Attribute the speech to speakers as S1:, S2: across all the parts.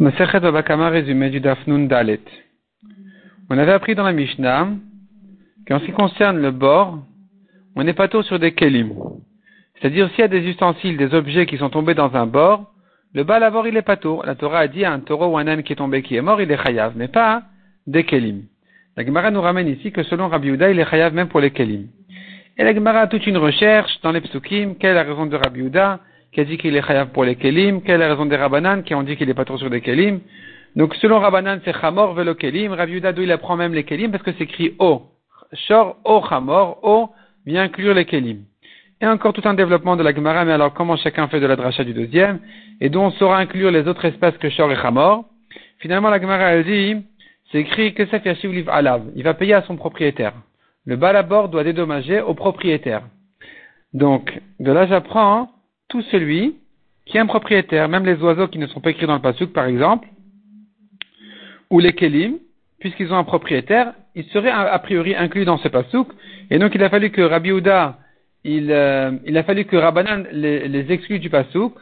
S1: Résumé du Dafnun. On avait appris dans la Mishnah qu'en ce qui concerne le bord, on n'est pas tôt sur des kelim. C'est-à-dire s'il y a des ustensiles, des objets qui sont tombés dans un bord, le bas bord il est pas tôt. La Torah a dit un taureau ou un âne qui est tombé qui est mort, il est chayav, mais pas des kelim. La Gemara nous ramène ici que selon Rabbi Uda, il est chayav même pour les kelim. Et la Gemara a toute une recherche dans les psukim, quelle est la raison de Rabbi Uda, qui a dit qu'il est chayav pour les kelim, quelle est la raison des Rabbanan qui ont dit qu'il est pas trop sur des kelim? Donc selon Rabbanan, c'est chamor velo kelim. Rabbi Uda, il apprend même les kelim? Parce que c'est écrit o. Shor o chamor, o vient inclure les kelim. Et encore tout un développement de la Gemara, mais alors comment chacun fait de la dracha du deuxième, et dont on saura inclure les autres espèces que Shor et chamor. Finalement, la Gemara, elle dit, c'est écrit que ça fait liv alav. Il va payer à son propriétaire. Le balabord doit dédommager au propriétaire. Donc, de là, j'apprends tout celui qui est un propriétaire, même les oiseaux qui ne sont pas écrits dans le pasouk, par exemple, ou les kelim, puisqu'ils ont un propriétaire, ils seraient a priori inclus dans ce pasouk. Et donc, il a fallu que Rabbi Houda, il, euh, a fallu que Rabbanan les, les exclue du pasouk,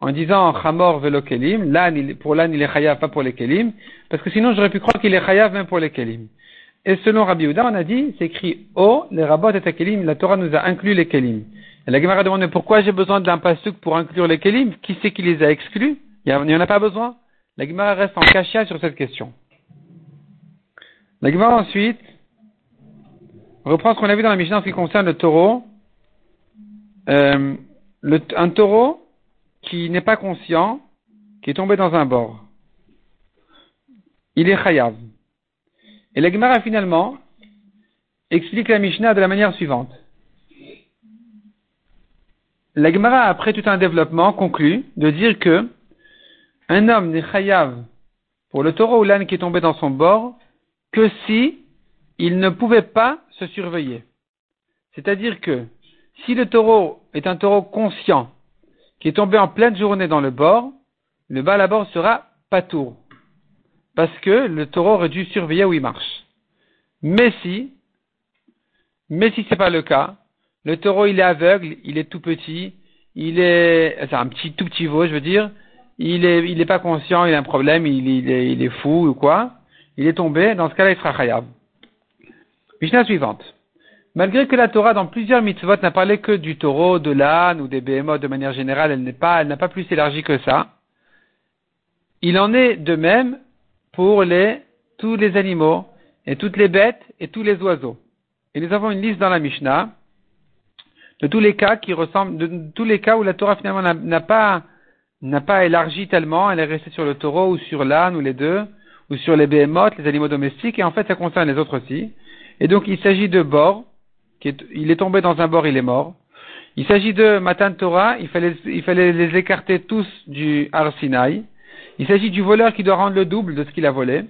S1: en disant Chamor velo kelim, pour l'âne il est chayav, pas pour les kelim, parce que sinon j'aurais pu croire qu'il est chayav même pour les kelim. Et selon Rabbi Houda, on a dit, c'est écrit O, les rabots et kelim, la Torah nous a inclus les kelim. La Gemara demande pourquoi j'ai besoin d'un pasuk pour inclure les kelim? Qui c'est qui les a exclus? Il n'y en a pas besoin? La Gemara reste en cachia sur cette question. La Gemara ensuite reprend ce qu'on a vu dans la Mishnah en ce qui concerne le taureau. Euh, un taureau qui n'est pas conscient, qui est tombé dans un bord. Il est chayav. Et la Gemara finalement explique la Mishnah de la manière suivante. La Gemara, après tout un développement, conclut de dire que un homme n'est chayav pour le taureau ou l'âne qui est tombé dans son bord que si il ne pouvait pas se surveiller. C'est-à-dire que si le taureau est un taureau conscient qui est tombé en pleine journée dans le bord, le bas à bord sera patour. Parce que le taureau aurait dû surveiller où il marche. Mais si, mais si c'est pas le cas, le taureau il est aveugle, il est tout petit, il est, c'est un petit, tout petit veau, je veux dire, il est, il est pas conscient, il a un problème, il, est, il est fou ou quoi, il est tombé, dans ce cas-là il sera khayab. Mishnah suivante. Malgré que la Torah, dans plusieurs mitzvot, n'a parlé que du taureau, de l'âne ou des behemoths de manière générale, elle n'est pas, elle n'a pas plus élargi que ça. Il en est de même pour les, tous les animaux, et toutes les bêtes, et tous les oiseaux. Et nous avons une liste dans la Mishnah, de tous les cas qui ressemblent, de tous les cas où la Torah finalement n'a pas, n'a pas élargi tellement, elle est restée sur le taureau ou sur l'âne ou les deux, ou sur les behemoths, les animaux domestiques, et en fait ça concerne les autres aussi. Et donc il s'agit de bord, il est tombé dans un bord, il est mort. Il s'agit de Matan Torah, il fallait, il fallait les écarter tous du Har Il s'agit du voleur qui doit rendre le double de ce qu'il a volé.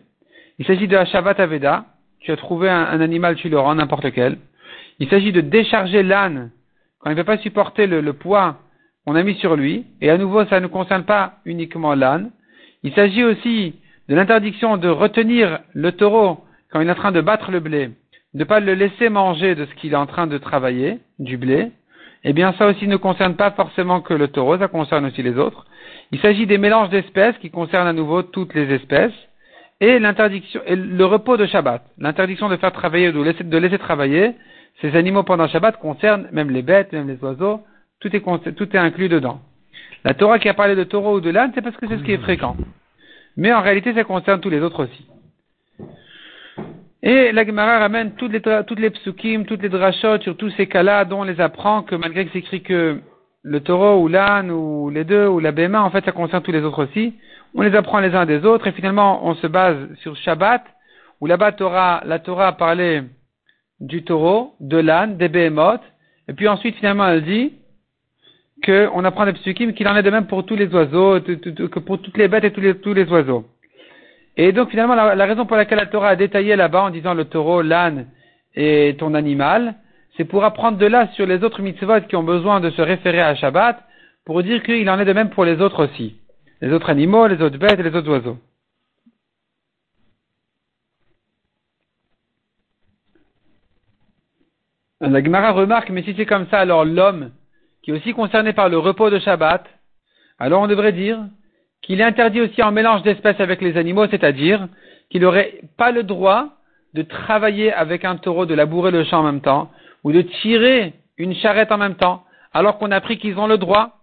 S1: Il s'agit de Hashavat Aveda, tu as trouvé un, animal, tu le rends n'importe lequel. Il s'agit de décharger l'âne quand il ne peut pas supporter le, poids qu'on a mis sur lui. Et à nouveau, ça ne concerne pas uniquement l'âne. Il s'agit aussi de l'interdiction de retenir le taureau quand il est en train de battre le blé de ne pas le laisser manger de ce qu'il est en train de travailler, du blé, eh bien ça aussi ne concerne pas forcément que le taureau, ça concerne aussi les autres. Il s'agit des mélanges d'espèces qui concernent à nouveau toutes les espèces, et l'interdiction, le repos de Shabbat, l'interdiction de faire travailler ou de laisser travailler ces animaux pendant Shabbat concerne même les bêtes, même les oiseaux, tout est, tout est inclus dedans. La Torah qui a parlé de taureau ou de l'âne, c'est parce que c'est ce qui est fréquent. Mais en réalité, ça concerne tous les autres aussi. Et la Gemara ramène toutes les, toutes les psukim, toutes les drachot sur tous ces cas-là dont on les apprend que malgré que c'est écrit que le taureau ou l'âne ou les deux ou la béma, en fait ça concerne tous les autres aussi. On les apprend les uns des autres et finalement on se base sur Shabbat où là-bas la Torah a parlé du taureau, de l'âne, des béhémoths et puis ensuite finalement elle dit qu'on apprend des psukim qu'il en est de même pour tous les oiseaux, que pour toutes les bêtes et tous les, tous les oiseaux. Et donc finalement, la, raison pour laquelle la Torah a détaillé là-bas en disant le taureau, l'âne et ton animal, c'est pour apprendre de là sur les autres mitzvot qui ont besoin de se référer à Shabbat, pour dire qu'il en est de même pour les autres aussi. Les autres animaux, les autres bêtes et les autres oiseaux. La Gemara remarque, mais si c'est comme ça, alors l'homme, qui est aussi concerné par le repos de Shabbat, alors on devrait dire qu'il est interdit aussi en mélange d'espèces avec les animaux, c'est-à-dire qu'il n'aurait pas le droit de travailler avec un taureau, de labourer le champ en même temps, ou de tirer une charrette en même temps, alors qu'on a appris qu'ils ont le droit.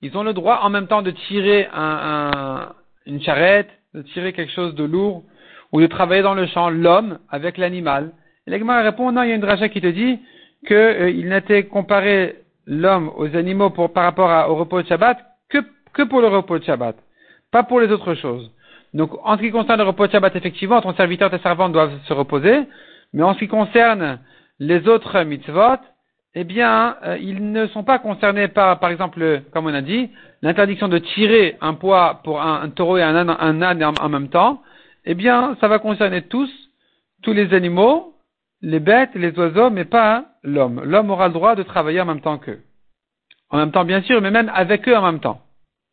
S1: Ils ont le droit en même temps de tirer une charrette, de tirer quelque chose de lourd, ou de travailler dans le champ, l'homme avec l'animal. Et l'Egma répond, non, il y a une dracha qui te dit qu'il euh, n'était comparé l'homme aux animaux par rapport au repos de Shabbat que, pour le repos de Shabbat, pas pour les autres choses. Donc, en ce qui concerne le repos de Shabbat, effectivement, ton serviteur et ta servante doivent se reposer, mais en ce qui concerne les autres mitzvot, eh bien, euh, ils ne sont pas concernés par, par exemple, comme on a dit, l'interdiction de tirer un poids pour un, taureau et un âne, un âne en, même temps. Eh bien, ça va concerner tous, tous les animaux, les bêtes, les oiseaux, mais pas l'homme. L'homme aura le droit de travailler en même temps qu'eux. En même temps, bien sûr, mais même avec eux en même temps.